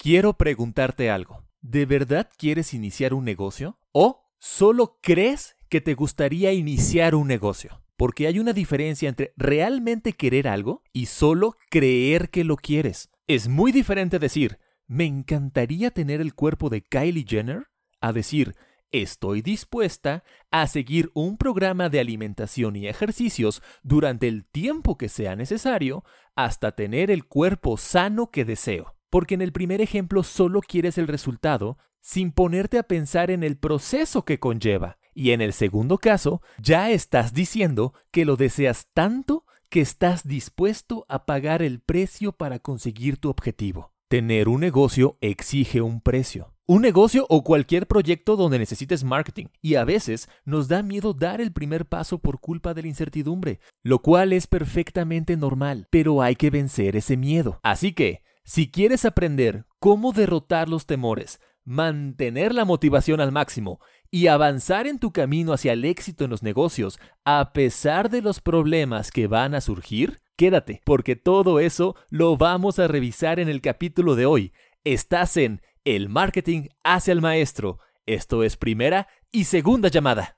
Quiero preguntarte algo. ¿De verdad quieres iniciar un negocio? ¿O solo crees que te gustaría iniciar un negocio? Porque hay una diferencia entre realmente querer algo y solo creer que lo quieres. Es muy diferente decir, me encantaría tener el cuerpo de Kylie Jenner, a decir, estoy dispuesta a seguir un programa de alimentación y ejercicios durante el tiempo que sea necesario hasta tener el cuerpo sano que deseo porque en el primer ejemplo solo quieres el resultado sin ponerte a pensar en el proceso que conlleva. Y en el segundo caso, ya estás diciendo que lo deseas tanto que estás dispuesto a pagar el precio para conseguir tu objetivo. Tener un negocio exige un precio. Un negocio o cualquier proyecto donde necesites marketing. Y a veces nos da miedo dar el primer paso por culpa de la incertidumbre, lo cual es perfectamente normal, pero hay que vencer ese miedo. Así que, si quieres aprender cómo derrotar los temores, mantener la motivación al máximo y avanzar en tu camino hacia el éxito en los negocios a pesar de los problemas que van a surgir, quédate, porque todo eso lo vamos a revisar en el capítulo de hoy. Estás en El Marketing hacia el Maestro. Esto es primera y segunda llamada.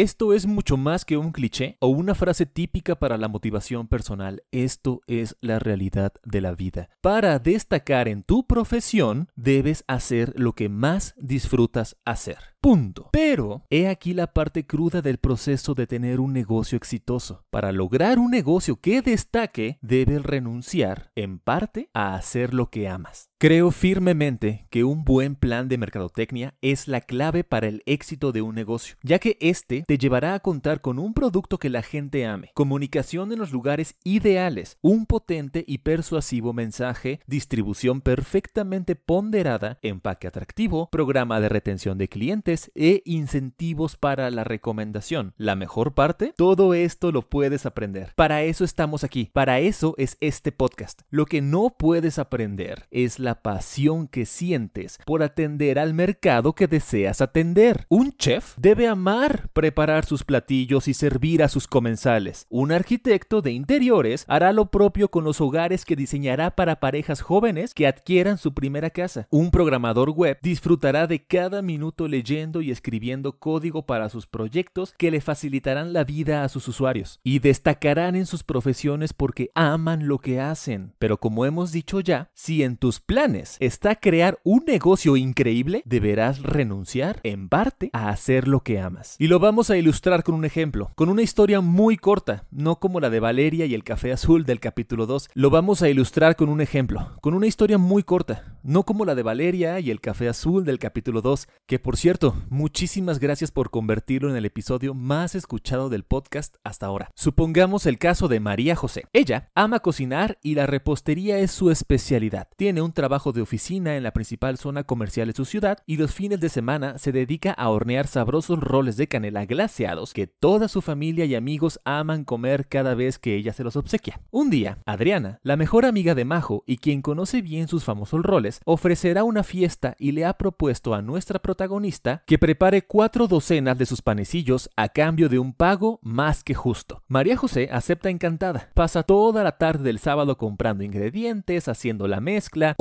Esto es mucho más que un cliché o una frase típica para la motivación personal. Esto es la realidad de la vida. Para destacar en tu profesión, debes hacer lo que más disfrutas hacer. Punto. Pero he aquí la parte cruda del proceso de tener un negocio exitoso. Para lograr un negocio que destaque, debes renunciar, en parte, a hacer lo que amas. Creo firmemente que un buen plan de mercadotecnia es la clave para el éxito de un negocio, ya que este te llevará a contar con un producto que la gente ame, comunicación en los lugares ideales, un potente y persuasivo mensaje, distribución perfectamente ponderada, empaque atractivo, programa de retención de clientes, e incentivos para la recomendación. La mejor parte, todo esto lo puedes aprender. Para eso estamos aquí, para eso es este podcast. Lo que no puedes aprender es la pasión que sientes por atender al mercado que deseas atender. Un chef debe amar preparar sus platillos y servir a sus comensales. Un arquitecto de interiores hará lo propio con los hogares que diseñará para parejas jóvenes que adquieran su primera casa. Un programador web disfrutará de cada minuto leyendo y escribiendo código para sus proyectos que le facilitarán la vida a sus usuarios y destacarán en sus profesiones porque aman lo que hacen. Pero como hemos dicho ya, si en tus planes está crear un negocio increíble, deberás renunciar en parte a hacer lo que amas. Y lo vamos a ilustrar con un ejemplo, con una historia muy corta, no como la de Valeria y el café azul del capítulo 2. Lo vamos a ilustrar con un ejemplo, con una historia muy corta, no como la de Valeria y el café azul del capítulo 2, que por cierto, muchísimas gracias por convertirlo en el episodio más escuchado del podcast hasta ahora. Supongamos el caso de María José. Ella ama cocinar y la repostería es su especialidad. Tiene un trabajo de oficina en la principal zona comercial de su ciudad y los fines de semana se dedica a hornear sabrosos roles de canela glaseados que toda su familia y amigos aman comer cada vez que ella se los obsequia. Un día, Adriana, la mejor amiga de Majo y quien conoce bien sus famosos roles, ofrecerá una fiesta y le ha propuesto a nuestra protagonista que prepare cuatro docenas de sus panecillos a cambio de un pago más que justo. María José acepta encantada. Pasa toda la tarde del sábado comprando ingredientes, haciendo la mezcla,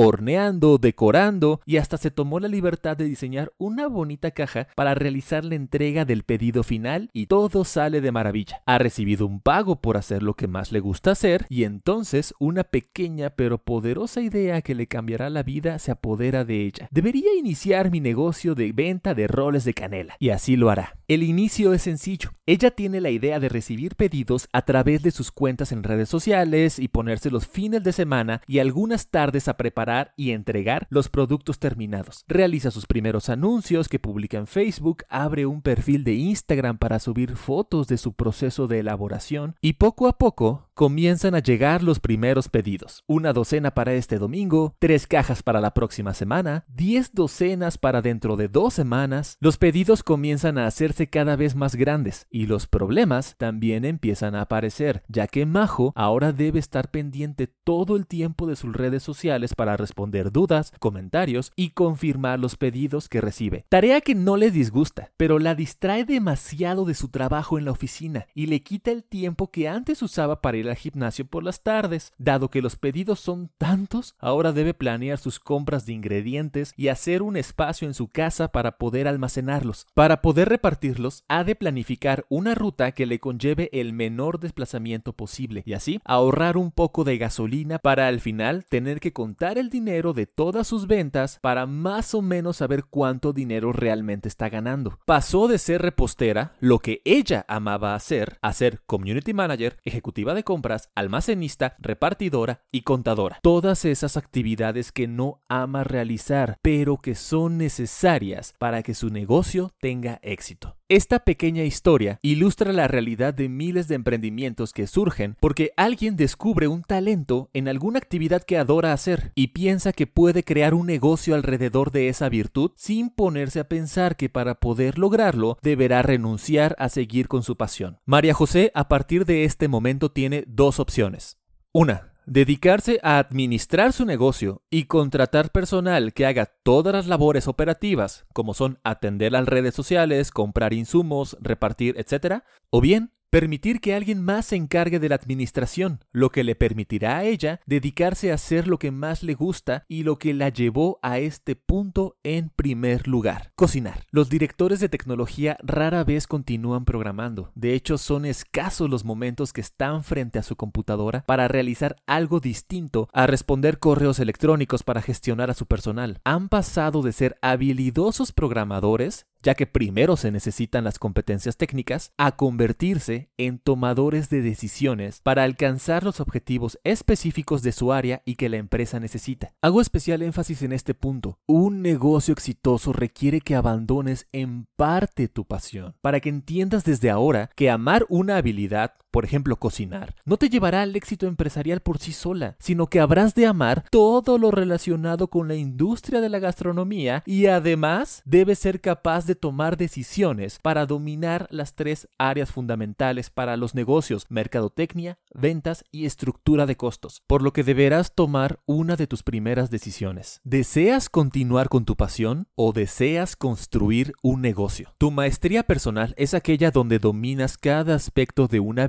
decorando y hasta se tomó la libertad de diseñar una bonita caja para realizar la entrega del pedido final y todo sale de maravilla. Ha recibido un pago por hacer lo que más le gusta hacer y entonces una pequeña pero poderosa idea que le cambiará la vida se apodera de ella. Debería iniciar mi negocio de venta de roles de canela. Y así lo hará. El inicio es sencillo. Ella tiene la idea de recibir pedidos a través de sus cuentas en redes sociales y ponerse los fines de semana y algunas tardes a preparar y entregar los productos terminados. Realiza sus primeros anuncios que publica en Facebook, abre un perfil de Instagram para subir fotos de su proceso de elaboración y poco a poco comienzan a llegar los primeros pedidos. Una docena para este domingo, tres cajas para la próxima semana, diez docenas para dentro de dos semanas. Los pedidos comienzan a hacerse cada vez más grandes y los problemas también empiezan a aparecer, ya que Majo ahora debe estar pendiente todo el tiempo de sus redes sociales para responder dudas, comentarios y confirmar los pedidos que recibe. Tarea que no le disgusta, pero la distrae demasiado de su trabajo en la oficina y le quita el tiempo que antes usaba para ir al gimnasio por las tardes. Dado que los pedidos son tantos, ahora debe planear sus compras de ingredientes y hacer un espacio en su casa para poder almacenarlos. Para poder repartirlos, ha de planificar una ruta que le conlleve el menor desplazamiento posible y así ahorrar un poco de gasolina para al final tener que contar el dinero de todas sus ventas para más o menos saber cuánto dinero realmente está ganando. Pasó de ser repostera, lo que ella amaba hacer, a ser community manager, ejecutiva de compras, almacenista, repartidora y contadora. Todas esas actividades que no ama realizar, pero que son necesarias para que su negocio tenga éxito. Esta pequeña historia ilustra la realidad de miles de emprendimientos que surgen porque alguien descubre un talento en alguna actividad que adora hacer y piensa que puede crear un negocio alrededor de esa virtud sin ponerse a pensar que para poder lograrlo deberá renunciar a seguir con su pasión. María José a partir de este momento tiene dos opciones. Una, dedicarse a administrar su negocio y contratar personal que haga todas las labores operativas, como son atender las redes sociales, comprar insumos, repartir, etc., o bien Permitir que alguien más se encargue de la administración, lo que le permitirá a ella dedicarse a hacer lo que más le gusta y lo que la llevó a este punto en primer lugar, cocinar. Los directores de tecnología rara vez continúan programando, de hecho son escasos los momentos que están frente a su computadora para realizar algo distinto a responder correos electrónicos para gestionar a su personal. Han pasado de ser habilidosos programadores ya que primero se necesitan las competencias técnicas, a convertirse en tomadores de decisiones para alcanzar los objetivos específicos de su área y que la empresa necesita. Hago especial énfasis en este punto. Un negocio exitoso requiere que abandones en parte tu pasión, para que entiendas desde ahora que amar una habilidad por ejemplo cocinar, no te llevará al éxito empresarial por sí sola, sino que habrás de amar todo lo relacionado con la industria de la gastronomía y además debes ser capaz de tomar decisiones para dominar las tres áreas fundamentales para los negocios, mercadotecnia, ventas y estructura de costos, por lo que deberás tomar una de tus primeras decisiones. ¿Deseas continuar con tu pasión o deseas construir un negocio? Tu maestría personal es aquella donde dominas cada aspecto de una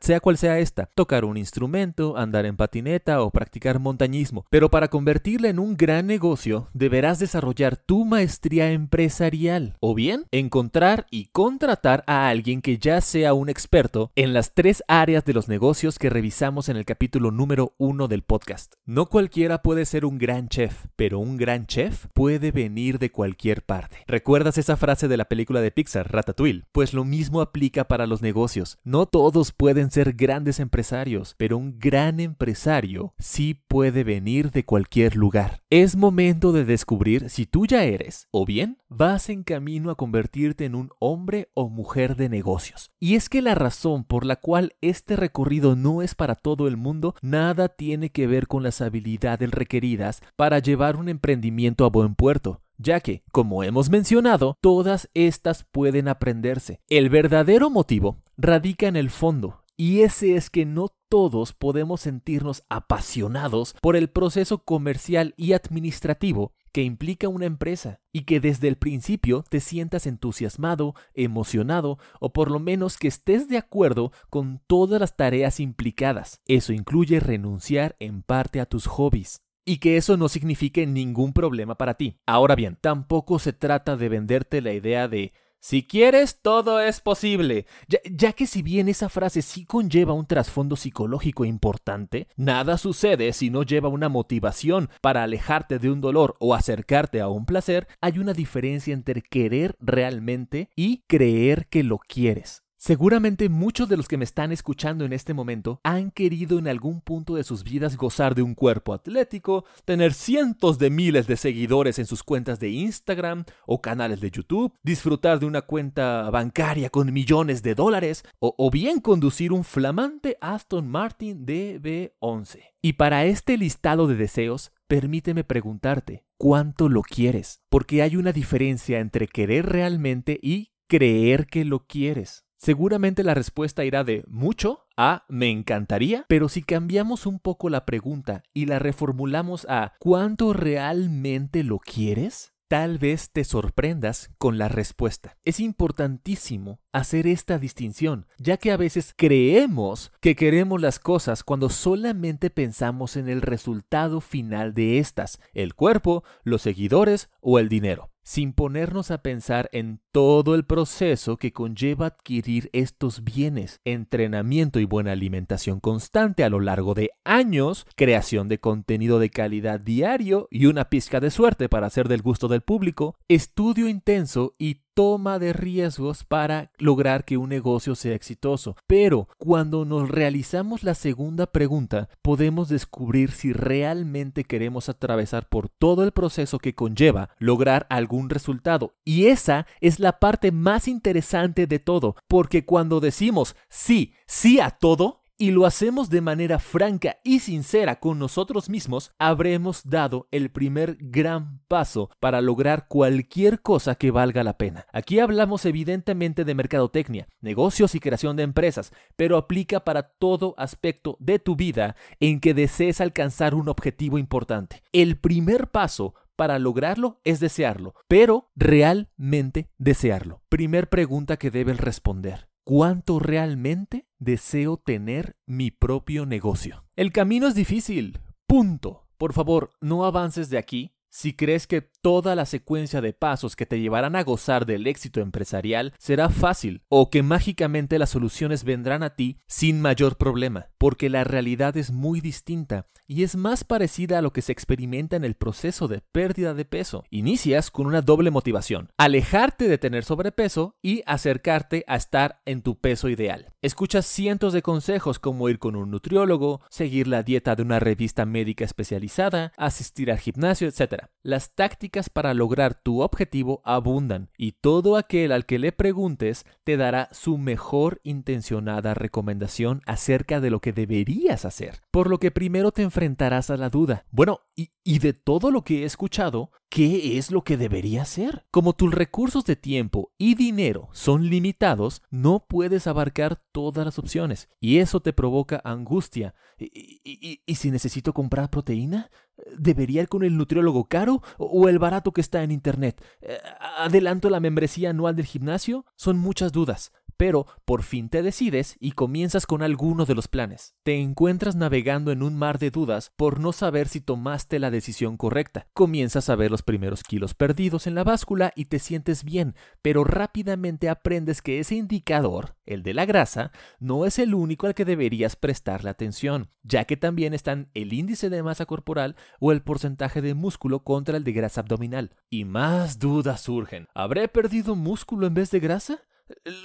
sea cual sea esta, tocar un instrumento, andar en patineta o practicar montañismo. Pero para convertirla en un gran negocio, deberás desarrollar tu maestría empresarial, o bien encontrar y contratar a alguien que ya sea un experto en las tres áreas de los negocios que revisamos en el capítulo número uno del podcast. No cualquiera puede ser un gran chef, pero un gran chef puede venir de cualquier parte. ¿Recuerdas esa frase de la película de Pixar, Ratatouille? Pues lo mismo aplica para los negocios. No todos pueden ser grandes empresarios, pero un gran empresario sí puede venir de cualquier lugar. Es momento de descubrir si tú ya eres, o bien vas en camino a convertirte en un hombre o mujer de negocios. Y es que la razón por la cual este recorrido no es para todo el mundo, nada tiene que ver con las habilidades requeridas para llevar un emprendimiento a buen puerto ya que, como hemos mencionado, todas estas pueden aprenderse. El verdadero motivo radica en el fondo, y ese es que no todos podemos sentirnos apasionados por el proceso comercial y administrativo que implica una empresa y que desde el principio te sientas entusiasmado, emocionado o por lo menos que estés de acuerdo con todas las tareas implicadas. Eso incluye renunciar en parte a tus hobbies y que eso no signifique ningún problema para ti. Ahora bien, tampoco se trata de venderte la idea de Si quieres, todo es posible. Ya, que si bien esa frase sí conlleva un trasfondo psicológico importante, nada sucede si no lleva una motivación para alejarte de un dolor o acercarte a un placer, hay una diferencia entre querer realmente y creer que lo quieres. Seguramente muchos de los que me están escuchando en este momento han querido en algún punto de sus vidas gozar de un cuerpo atlético, tener cientos de miles de seguidores en sus cuentas de Instagram o canales de YouTube, disfrutar de una cuenta bancaria con millones de dólares o, bien conducir un flamante Aston Martin DB11. Y para este listado de deseos, permíteme preguntarte, ¿cuánto lo quieres? Porque hay una diferencia entre querer realmente y creer que lo quieres. Seguramente la respuesta irá de mucho a me encantaría, pero si cambiamos un poco la pregunta y la reformulamos a ¿cuánto realmente lo quieres? Tal vez te sorprendas con la respuesta. Es importantísimo hacer esta distinción, ya que a veces creemos que queremos las cosas cuando solamente pensamos en el resultado final de estas, el cuerpo, los seguidores o el dinero sin ponernos a pensar en todo el proceso que conlleva adquirir estos bienes, entrenamiento y buena alimentación constante a lo largo de años, creación de contenido de calidad diario y una pizca de suerte para hacer del gusto del público, estudio intenso y toma de riesgos para lograr que un negocio sea exitoso. Pero cuando nos realizamos la segunda pregunta, podemos descubrir si realmente queremos atravesar por todo el proceso que conlleva lograr algún resultado. Y esa es la parte más interesante de todo, porque cuando decimos sí, sí a todo, y lo hacemos de manera franca y sincera con nosotros mismos, habremos dado el primer gran paso para lograr cualquier cosa que valga la pena. Aquí hablamos evidentemente de mercadotecnia, negocios y creación de empresas, pero aplica para todo aspecto de tu vida en que desees alcanzar un objetivo importante. El primer paso para lograrlo es desearlo, pero realmente desearlo. Primer pregunta que debes responder cuánto realmente deseo tener mi propio negocio. El camino es difícil. Punto. Por favor, no avances de aquí si crees que toda la secuencia de pasos que te llevarán a gozar del éxito empresarial será fácil o que mágicamente las soluciones vendrán a ti sin mayor problema, porque la realidad es muy distinta y es más parecida a lo que se experimenta en el proceso de pérdida de peso. Inicias con una doble motivación, alejarte de tener sobrepeso y acercarte a estar en tu peso ideal. Escuchas cientos de consejos como ir con un nutriólogo, seguir la dieta de una revista médica especializada, asistir al gimnasio, etc. Las tácticas para lograr tu objetivo abundan y todo aquel al que le preguntes te dará su mejor intencionada recomendación acerca de lo que deberías hacer. Por lo que primero te enfrentarás a la duda. Bueno, y, de todo lo que he escuchado, ¿qué es lo que debería hacer? Como tus recursos de tiempo y dinero son limitados, no puedes abarcar todas las opciones y eso te provoca angustia. ¿Y, y, y si necesito comprar proteína? ¿Debería ir con el nutriólogo caro o el barato que está en Internet? Eh, ¿Adelanto la membresía anual del gimnasio? Son muchas dudas pero por fin te decides y comienzas con alguno de los planes. Te encuentras navegando en un mar de dudas por no saber si tomaste la decisión correcta. Comienzas a ver los primeros kilos perdidos en la báscula y te sientes bien, pero rápidamente aprendes que ese indicador, el de la grasa, no es el único al que deberías prestarle atención, ya que también están el índice de masa corporal o el porcentaje de músculo contra el de grasa abdominal. Y más dudas surgen. ¿Habré perdido músculo en vez de grasa?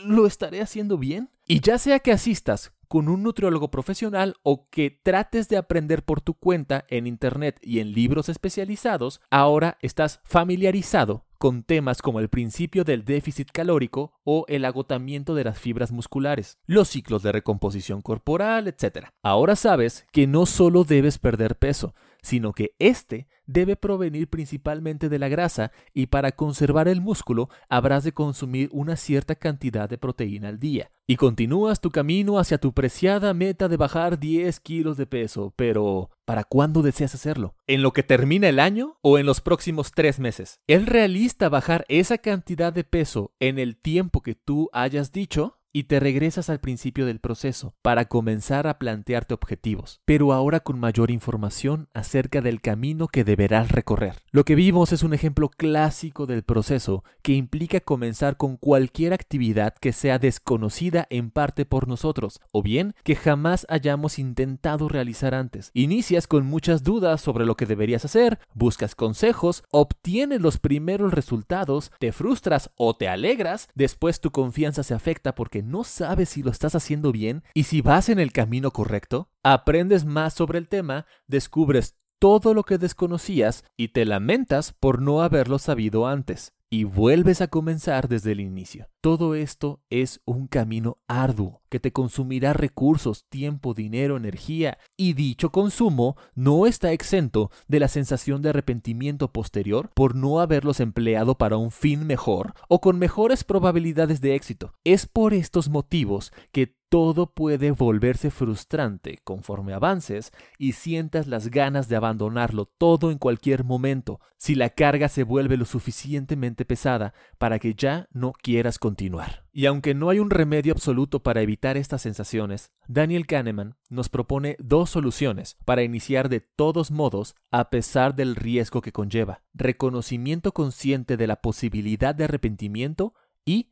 ¿Lo estaré haciendo bien? Y ya sea que asistas con un nutriólogo profesional o que trates de aprender por tu cuenta en Internet y en libros especializados, ahora estás familiarizado con temas como el principio del déficit calórico o el agotamiento de las fibras musculares, los ciclos de recomposición corporal, etc. Ahora sabes que no solo debes perder peso, sino que éste debe provenir principalmente de la grasa y para conservar el músculo habrás de consumir una cierta cantidad de proteína al día. Y continúas tu camino hacia tu preciada meta de bajar 10 kilos de peso, pero ¿para cuándo deseas hacerlo? ¿En lo que termina el año o en los próximos tres meses? ¿Es realista bajar esa cantidad de peso en el tiempo que tú hayas dicho? Y te regresas al principio del proceso para comenzar a plantearte objetivos, pero ahora con mayor información acerca del camino que deberás recorrer. Lo que vimos es un ejemplo clásico del proceso que implica comenzar con cualquier actividad que sea desconocida en parte por nosotros, o bien que jamás hayamos intentado realizar antes. Inicias con muchas dudas sobre lo que deberías hacer, buscas consejos, obtienes los primeros resultados, te frustras o te alegras, después tu confianza se afecta porque no sabes si lo estás haciendo bien y si vas en el camino correcto, aprendes más sobre el tema, descubres todo lo que desconocías y te lamentas por no haberlo sabido antes y vuelves a comenzar desde el inicio. Todo esto es un camino arduo que te consumirá recursos, tiempo, dinero, energía y dicho consumo no está exento de la sensación de arrepentimiento posterior por no haberlos empleado para un fin mejor o con mejores probabilidades de éxito. Es por estos motivos que todo puede volverse frustrante conforme avances y sientas las ganas de abandonarlo todo en cualquier momento si la carga se vuelve lo suficientemente pesada para que ya no quieras continuar. Y aunque no hay un remedio absoluto para evitar estas sensaciones, Daniel Kahneman nos propone dos soluciones para iniciar de todos modos a pesar del riesgo que conlleva. Reconocimiento consciente de la posibilidad de arrepentimiento y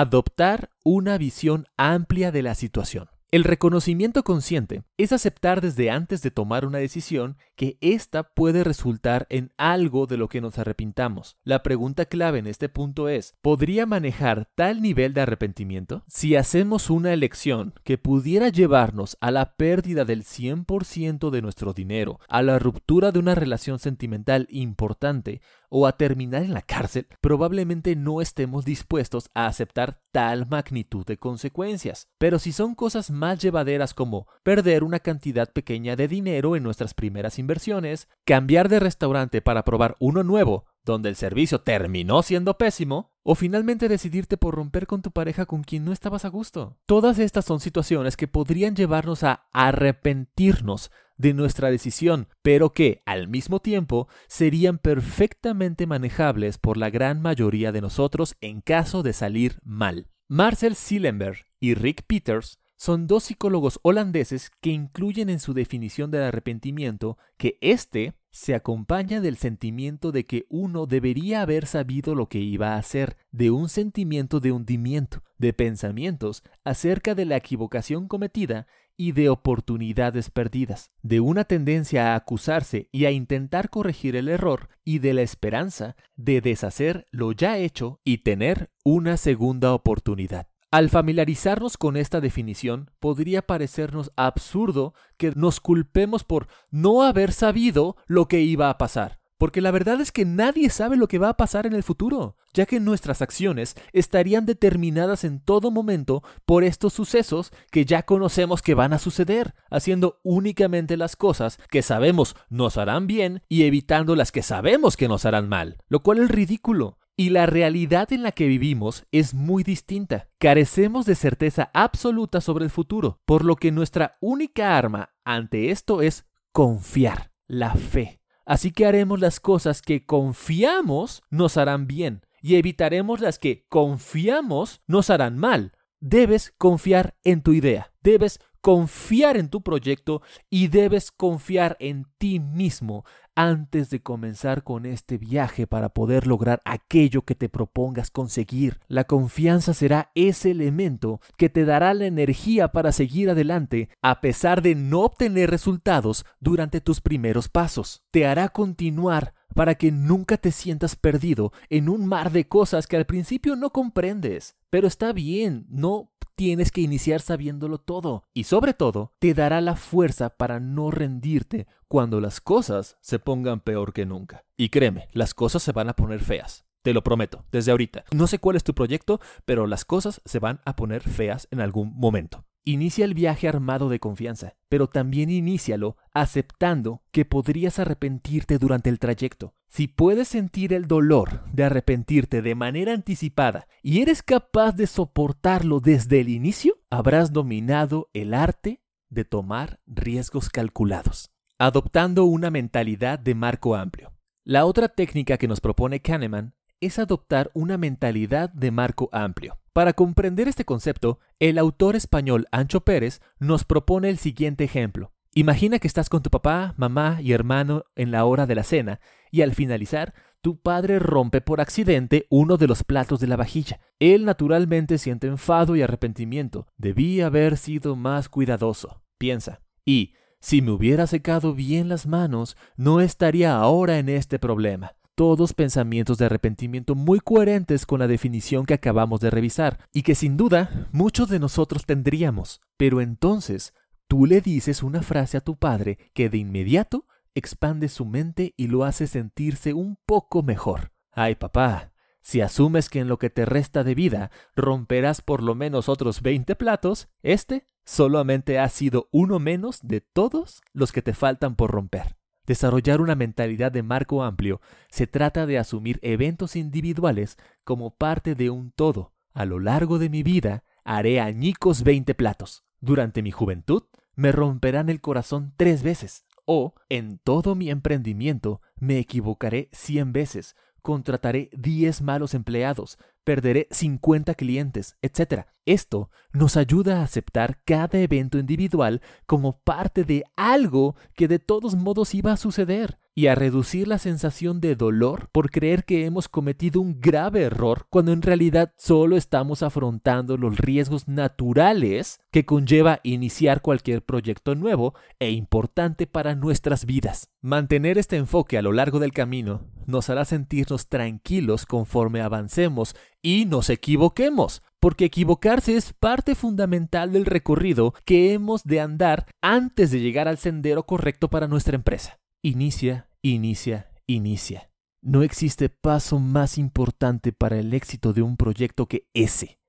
adoptar una visión amplia de la situación. El reconocimiento consciente es aceptar desde antes de tomar una decisión que ésta puede resultar en algo de lo que nos arrepintamos. La pregunta clave en este punto es, ¿podría manejar tal nivel de arrepentimiento? Si hacemos una elección que pudiera llevarnos a la pérdida del 100% de nuestro dinero, a la ruptura de una relación sentimental importante o a terminar en la cárcel, probablemente no estemos dispuestos a aceptar tal magnitud de consecuencias. Pero si son cosas llevaderas como perder una cantidad pequeña de dinero en nuestras primeras inversiones, cambiar de restaurante para probar uno nuevo donde el servicio terminó siendo pésimo, o finalmente decidirte por romper con tu pareja con quien no estabas a gusto. Todas estas son situaciones que podrían llevarnos a arrepentirnos de nuestra decisión, pero que, al mismo tiempo, serían perfectamente manejables por la gran mayoría de nosotros en caso de salir mal. Marcel Sillenberg y Rick Peters son dos psicólogos holandeses que incluyen en su definición del arrepentimiento que éste se acompaña del sentimiento de que uno debería haber sabido lo que iba a hacer, de un sentimiento de hundimiento, de pensamientos acerca de la equivocación cometida y de oportunidades perdidas, de una tendencia a acusarse y a intentar corregir el error y de la esperanza de deshacer lo ya hecho y tener una segunda oportunidad. Al familiarizarnos con esta definición, podría parecernos absurdo que nos culpemos por no haber sabido lo que iba a pasar. Porque la verdad es que nadie sabe lo que va a pasar en el futuro, ya que nuestras acciones estarían determinadas en todo momento por estos sucesos que ya conocemos que van a suceder, haciendo únicamente las cosas que sabemos nos harán bien y evitando las que sabemos que nos harán mal, lo cual es ridículo. Y la realidad en la que vivimos es muy distinta. Carecemos de certeza absoluta sobre el futuro, por lo que nuestra única arma ante esto es confiar, la fe. Así que haremos las cosas que confiamos nos harán bien y evitaremos las que confiamos nos harán mal. Debes confiar en tu idea, debes confiar en tu proyecto y debes confiar en ti mismo antes de comenzar con este viaje para poder lograr aquello que te propongas conseguir. La confianza será ese elemento que te dará la energía para seguir adelante a pesar de no obtener resultados durante tus primeros pasos. Te hará continuar para que nunca te sientas perdido en un mar de cosas que al principio no comprendes. Pero está bien, no tienes que iniciar sabiéndolo todo. Y sobre todo, te dará la fuerza para no rendirte cuando las cosas se pongan peor que nunca. Y créeme, las cosas se van a poner feas. Te lo prometo, desde ahorita. No sé cuál es tu proyecto, pero las cosas se van a poner feas en algún momento. Inicia el viaje armado de confianza, pero también inícialo aceptando que podrías arrepentirte durante el trayecto. Si puedes sentir el dolor de arrepentirte de manera anticipada y eres capaz de soportarlo desde el inicio, habrás dominado el arte de tomar riesgos calculados, adoptando una mentalidad de marco amplio. La otra técnica que nos propone Kahneman es adoptar una mentalidad de marco amplio. Para comprender este concepto, el autor español Ancho Pérez nos propone el siguiente ejemplo. Imagina que estás con tu papá, mamá y hermano en la hora de la cena y al finalizar tu padre rompe por accidente uno de los platos de la vajilla. Él naturalmente siente enfado y arrepentimiento. Debí haber sido más cuidadoso, piensa. Y, si me hubiera secado bien las manos, no estaría ahora en este problema. Todos pensamientos de arrepentimiento muy coherentes con la definición que acabamos de revisar, y que sin duda muchos de nosotros tendríamos. Pero entonces, tú le dices una frase a tu padre que de inmediato expande su mente y lo hace sentirse un poco mejor. Ay, papá, si asumes que en lo que te resta de vida romperás por lo menos otros veinte platos, este solamente ha sido uno menos de todos los que te faltan por romper. Desarrollar una mentalidad de marco amplio se trata de asumir eventos individuales como parte de un todo. A lo largo de mi vida haré añicos veinte platos. Durante mi juventud me romperán el corazón tres veces. O, en todo mi emprendimiento, me equivocaré cien veces, contrataré diez malos empleados, perderé 50 clientes, etc. Esto nos ayuda a aceptar cada evento individual como parte de algo que de todos modos iba a suceder y a reducir la sensación de dolor por creer que hemos cometido un grave error cuando en realidad solo estamos afrontando los riesgos naturales que conlleva iniciar cualquier proyecto nuevo e importante para nuestras vidas. Mantener este enfoque a lo largo del camino nos hará sentirnos tranquilos conforme avancemos y nos equivoquemos, porque equivocarse es parte fundamental del recorrido que hemos de andar antes de llegar al sendero correcto para nuestra empresa. Inicia, inicia, inicia. No existe paso más importante para el éxito de un proyecto que ese.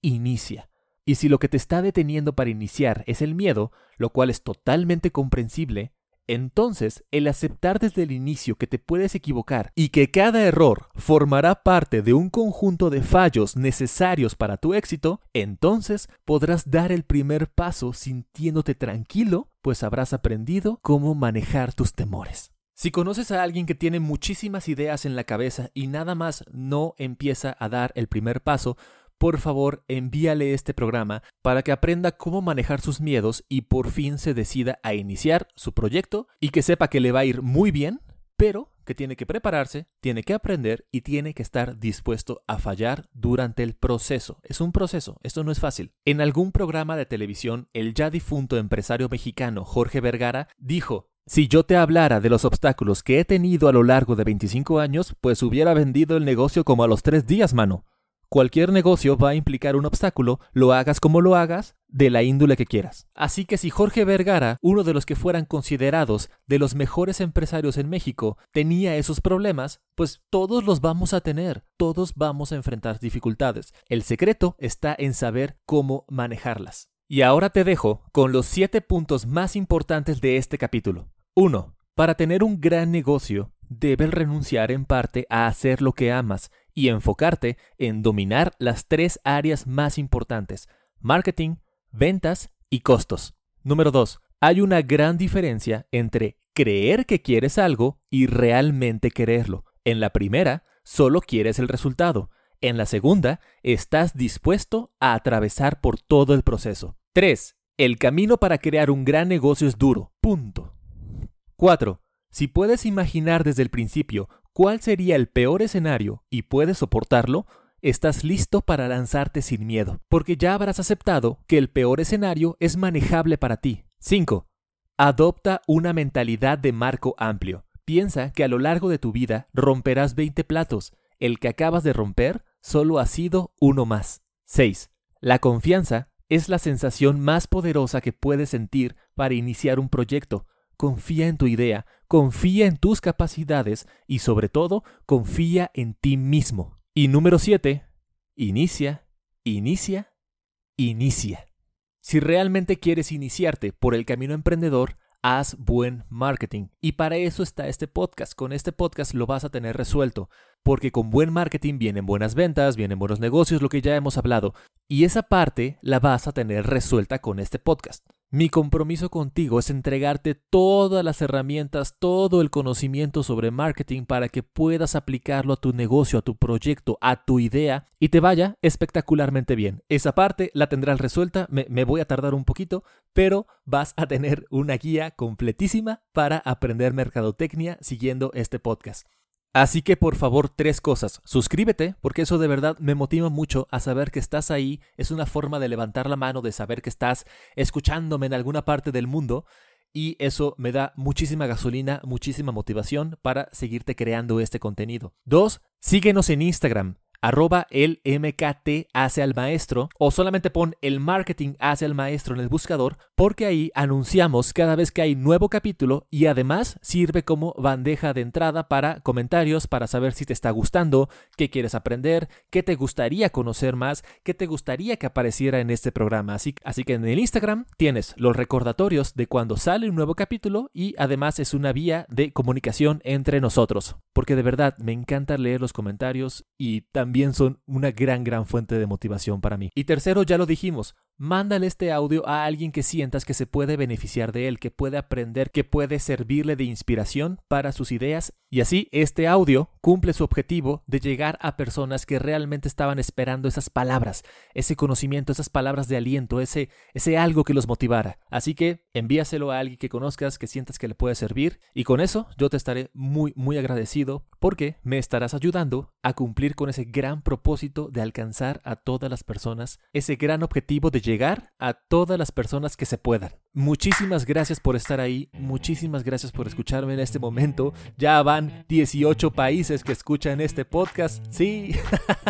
Inicia. Y si lo que te está deteniendo para iniciar es el miedo, lo cual es totalmente comprensible, entonces, el aceptar desde el inicio que te puedes equivocar y que cada error formará parte de un conjunto de fallos necesarios para tu éxito, entonces podrás dar el primer paso sintiéndote tranquilo, pues habrás aprendido cómo manejar tus temores. Si conoces a alguien que tiene muchísimas ideas en la cabeza y nada más no empieza a dar el primer paso, por favor envíale este programa para que aprenda cómo manejar sus miedos y por fin se decida a iniciar su proyecto y que sepa que le va a ir muy bien, pero que tiene que prepararse, tiene que aprender y tiene que estar dispuesto a fallar durante el proceso. Es un proceso, esto no es fácil. En algún programa de televisión, el ya difunto empresario mexicano Jorge Vergara dijo, si yo te hablara de los obstáculos que he tenido a lo largo de 25 años, pues hubiera vendido el negocio como a los tres días, mano. Cualquier negocio va a implicar un obstáculo, lo hagas como lo hagas, de la índole que quieras. Así que si Jorge Vergara, uno de los que fueran considerados de los mejores empresarios en México, tenía esos problemas, pues todos los vamos a tener, todos vamos a enfrentar dificultades. El secreto está en saber cómo manejarlas. Y ahora te dejo con los siete puntos más importantes de este capítulo. 1. Para tener un gran negocio, debes renunciar en parte a hacer lo que amas y enfocarte en dominar las tres áreas más importantes, marketing, ventas y costos. Número 2. Hay una gran diferencia entre creer que quieres algo y realmente quererlo. En la primera, solo quieres el resultado. En la segunda, estás dispuesto a atravesar por todo el proceso. 3. El camino para crear un gran negocio es duro. Punto. 4. Si puedes imaginar desde el principio cuál sería el peor escenario y puedes soportarlo, estás listo para lanzarte sin miedo, porque ya habrás aceptado que el peor escenario es manejable para ti. 5. Adopta una mentalidad de marco amplio. Piensa que a lo largo de tu vida romperás 20 platos. El que acabas de romper solo ha sido uno más. 6. La confianza es la sensación más poderosa que puedes sentir para iniciar un proyecto. Confía en tu idea, confía en tus capacidades y sobre todo confía en ti mismo. Y número 7, inicia, inicia, inicia. Si realmente quieres iniciarte por el camino emprendedor, haz buen marketing. Y para eso está este podcast. Con este podcast lo vas a tener resuelto. Porque con buen marketing vienen buenas ventas, vienen buenos negocios, lo que ya hemos hablado. Y esa parte la vas a tener resuelta con este podcast. Mi compromiso contigo es entregarte todas las herramientas, todo el conocimiento sobre marketing para que puedas aplicarlo a tu negocio, a tu proyecto, a tu idea y te vaya espectacularmente bien. Esa parte la tendrás resuelta, me, voy a tardar un poquito, pero vas a tener una guía completísima para aprender mercadotecnia siguiendo este podcast. Así que por favor, tres cosas. Suscríbete, porque eso de verdad me motiva mucho a saber que estás ahí. Es una forma de levantar la mano, de saber que estás escuchándome en alguna parte del mundo. Y eso me da muchísima gasolina, muchísima motivación para seguirte creando este contenido. Dos, síguenos en Instagram arroba el MKT hace al maestro o solamente pon el marketing hace al maestro en el buscador porque ahí anunciamos cada vez que hay nuevo capítulo y además sirve como bandeja de entrada para comentarios para saber si te está gustando, qué quieres aprender, qué te gustaría conocer más, qué te gustaría que apareciera en este programa. Así, así que en el Instagram tienes los recordatorios de cuando sale un nuevo capítulo y además es una vía de comunicación entre nosotros porque de verdad me encanta leer los comentarios y también son una gran, gran fuente de motivación para mí. Y tercero, ya lo dijimos, mándale este audio a alguien que sientas que se puede beneficiar de él, que puede aprender, que puede servirle de inspiración para sus ideas y así este audio cumple su objetivo de llegar a personas que realmente estaban esperando esas palabras, ese conocimiento, esas palabras de aliento, ese, ese algo que los motivara. Así que envíaselo a alguien que conozcas, que sientas que le puede servir y con eso yo te estaré muy, muy agradecido porque me estarás ayudando a cumplir con ese gran propósito de alcanzar a todas las personas, ese gran objetivo de llegar a todas las personas que se puedan. Muchísimas gracias por estar ahí, muchísimas gracias por escucharme en este momento. Ya van 18 países que escuchan este podcast, sí.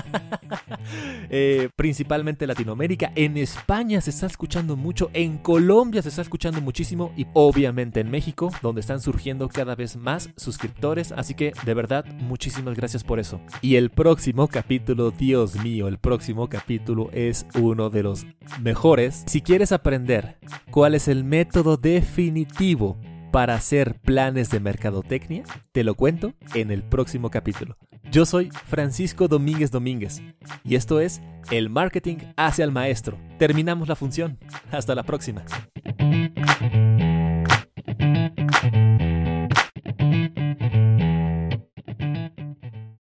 Eh, principalmente Latinoamérica. En España se está escuchando mucho, en Colombia se está escuchando muchísimo y obviamente en México, donde están surgiendo cada vez más suscriptores. Así que de verdad, muchísimas gracias por eso. Y el próximo capítulo, Dios mío, el próximo capítulo es uno de los mejores. Si quieres aprender cuál es el método definitivo para hacer planes de mercadotecnia, te lo cuento en el próximo capítulo. Yo soy Francisco Domínguez Domínguez y esto es El Marketing hacia el Maestro. Terminamos la función. Hasta la próxima.